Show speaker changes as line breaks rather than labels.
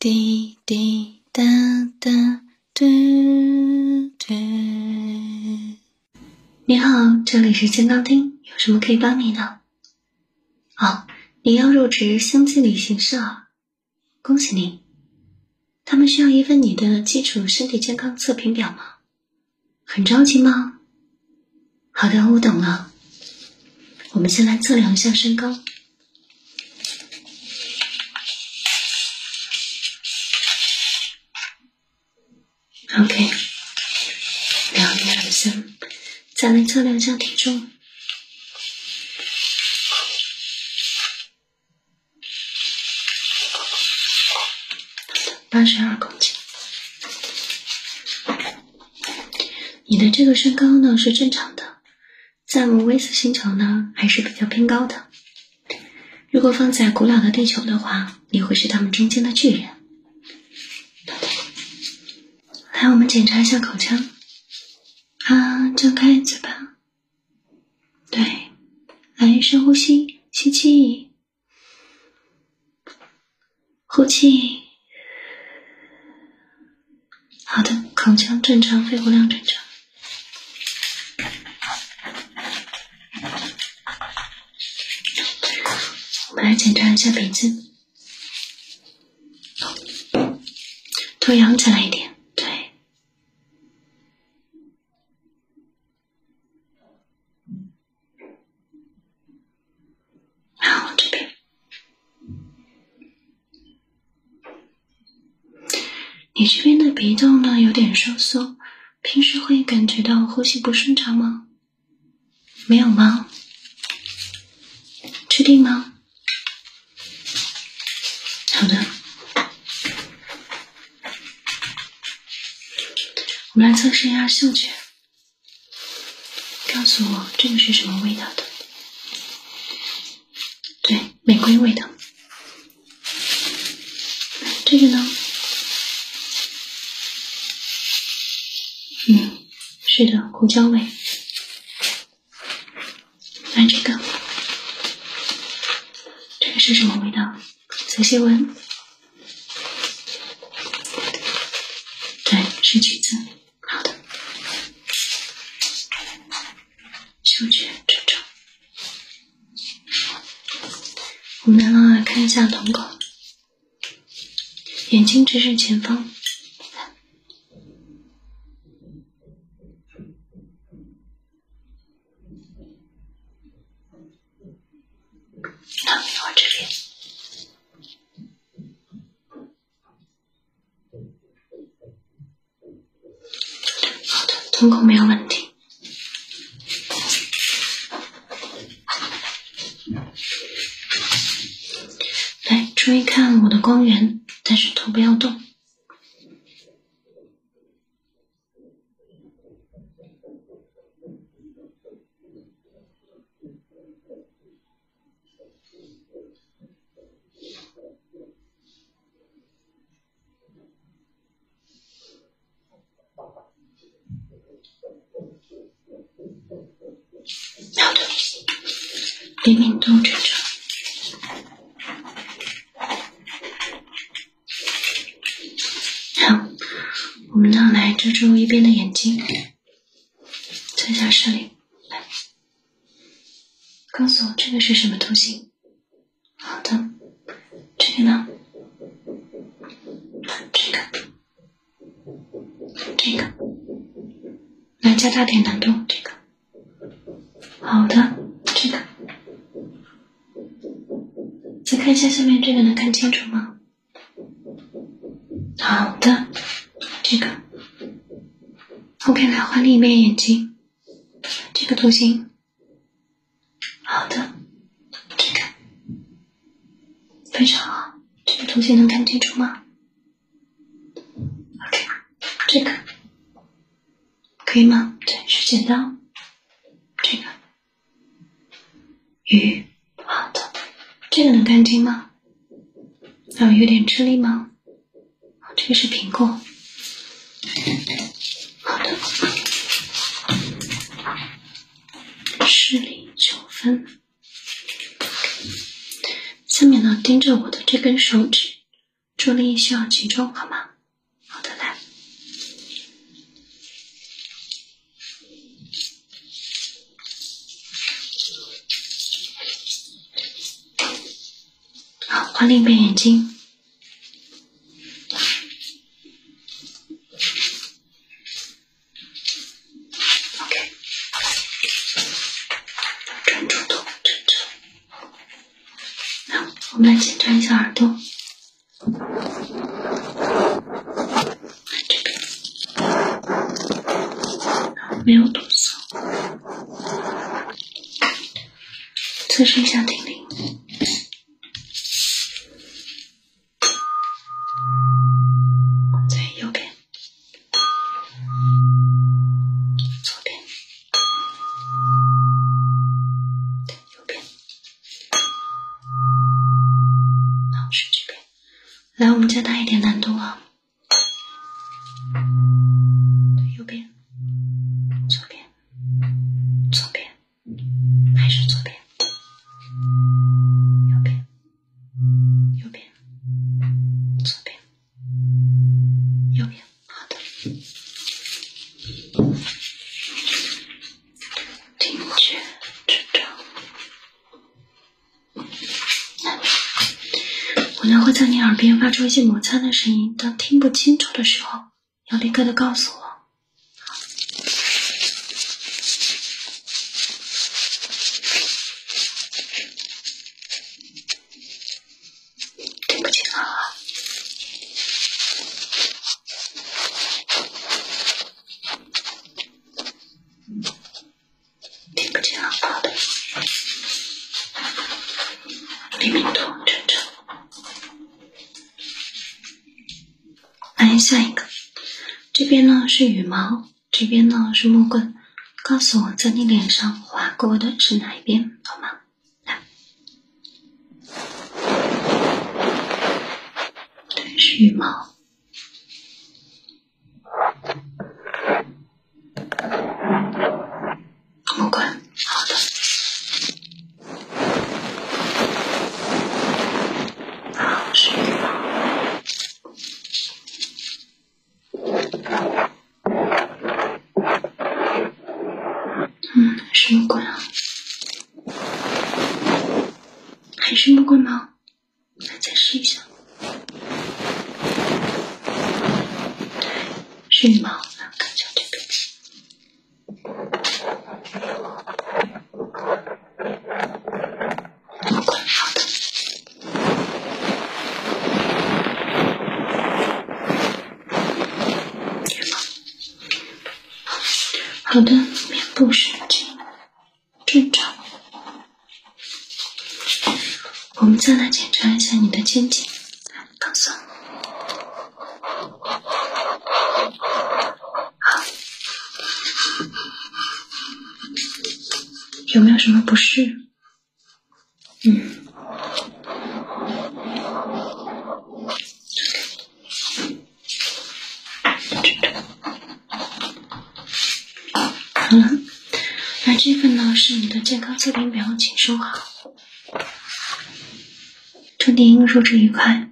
滴滴答答，嘟嘟。你好，这里是健康厅，有什么可以帮你的？哦，你要入职星际旅行社，恭喜你！他们需要一份你的基础身体健康测评表吗？很着急吗？好的，我懂了。我们先来测量一下身高。OK，两一二三，再来测量一下体重，八十二公斤。你的这个身高呢是正常的，在我们威斯星球呢还是比较偏高的。如果放在古老的地球的话，你会是他们中间的巨人。来，我们检查一下口腔。啊，张开嘴巴。对，来深呼吸，吸气，呼气。好的，口腔正常，肺活量正常。我们来检查一下鼻子，头仰起来一点。你这边的鼻窦呢有点收缩，平时会感觉到呼吸不顺畅吗？没有吗？确定吗？好的，我们来测试一下嗅觉，告诉我这个是什么味道的？对，玫瑰味的。这个呢？是的，胡椒味。来这个，这个是什么味道？仔细闻。对，是橘子。好的，嗅觉正常。我们来看一下瞳孔，眼睛直视前方。我这边，好的，瞳孔没有问题。灵敏度正常。好，我们呢来遮住一边的眼睛，测一下视力。来，告诉我这个是什么图形？好的，这个呢？这个，这个，来加大点难度，这个。好的，下下面这个，能看清楚吗？好的，这个，OK，来换另一边眼睛，这个图形，好的，这个非常好，这个图形能看清楚吗？OK，这个可以吗？对，是剪刀，这个。鱼，这个能看清吗？啊，有点吃力吗？这个是苹果，好的，视力九分。下面呢，盯着我的这根手指，注意力需要集中，好吗？好的，来。换另一边眼睛。OK，专注度，专注。好，我们来检查一下耳朵。这边，没有堵塞。测试一下听力。在你耳边发出一些摩擦的声音，当听不清楚的时候，要立刻的告诉我。边呢是羽毛，这边呢是木棍，告诉我在你脸上划过的是哪一边，好吗？来，对，是羽毛。木棍，好的。好，是羽毛。嗯，是木棍啊。还是木棍吗？来，再试一下。对，是羽毛。来，看一下这边。木棍，好的。好的，面部是经正常。我们再来检查一下你的肩颈，放松。好，有没有什么不适？嗯。好了，那这份呢是你的健康测评表，请收好。祝您入职愉快。